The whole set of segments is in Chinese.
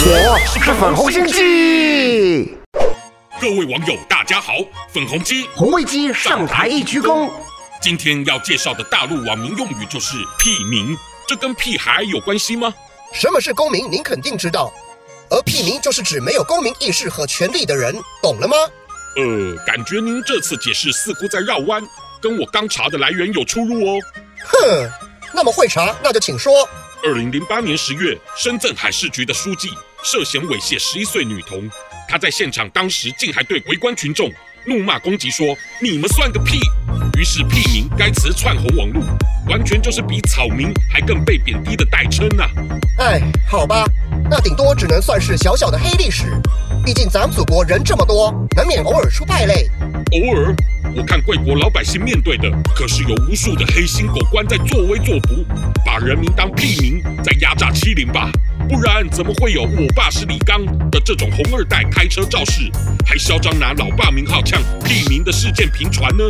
是粉红心机。各位网友，大家好，粉红鸡红卫鸡上台一鞠躬。今天要介绍的大陆网民用语就是“屁民”，这跟屁孩有关系吗？什么是公民？您肯定知道。而屁民就是指没有公民意识和权利的人，懂了吗？呃，感觉您这次解释似乎在绕弯，跟我刚查的来源有出入哦。哼，那么会查，那就请说。二零零八年十月，深圳海事局的书记涉嫌猥亵十一岁女童，他在现场当时竟还对围观群众怒骂攻击说：“你们算个屁！”于是“屁民”该词窜红网络，完全就是比草民还更被贬低的代称呐、啊！哎，好吧，那顶多只能算是小小的黑历史。毕竟咱们祖国人这么多，难免偶尔出败类。偶尔。我看贵国老百姓面对的可是有无数的黑心狗官在作威作福，把人民当屁民在压榨欺凌吧？不然怎么会有“我爸是李刚”的这种红二代开车肇事，还嚣张拿老爸名号呛屁民的事件频传呢？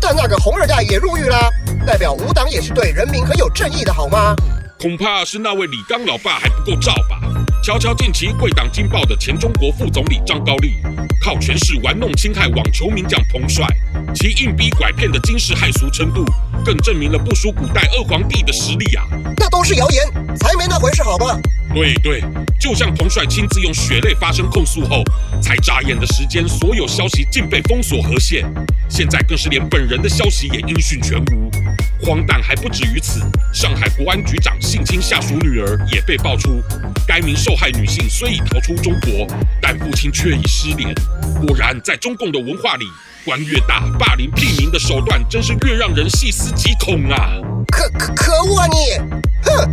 但那个红二代也入狱啦，代表无党也是对人民很有正义的好吗？恐怕是那位李刚老爸还不够照吧？瞧瞧近期贵党惊爆的前中国副总理张高丽，靠权势玩弄侵害网球名将彭帅，其硬逼拐骗的惊世骇俗程度，更证明了不输古代二皇帝的实力啊！那都是谣言，才没那回事，好吧？对对，就像彭帅亲自用血泪发声控诉后，才眨眼的时间，所有消息竟被封锁和限，现在更是连本人的消息也音讯全无。荒诞还不止于此，上海国安局长性侵下属女儿也被爆出。该名受害女性虽已逃出中国，但父亲却已失联。果然，在中共的文化里，官越大，霸凌屁民的手段真是越让人细思极恐啊！可可可恶啊你！哼！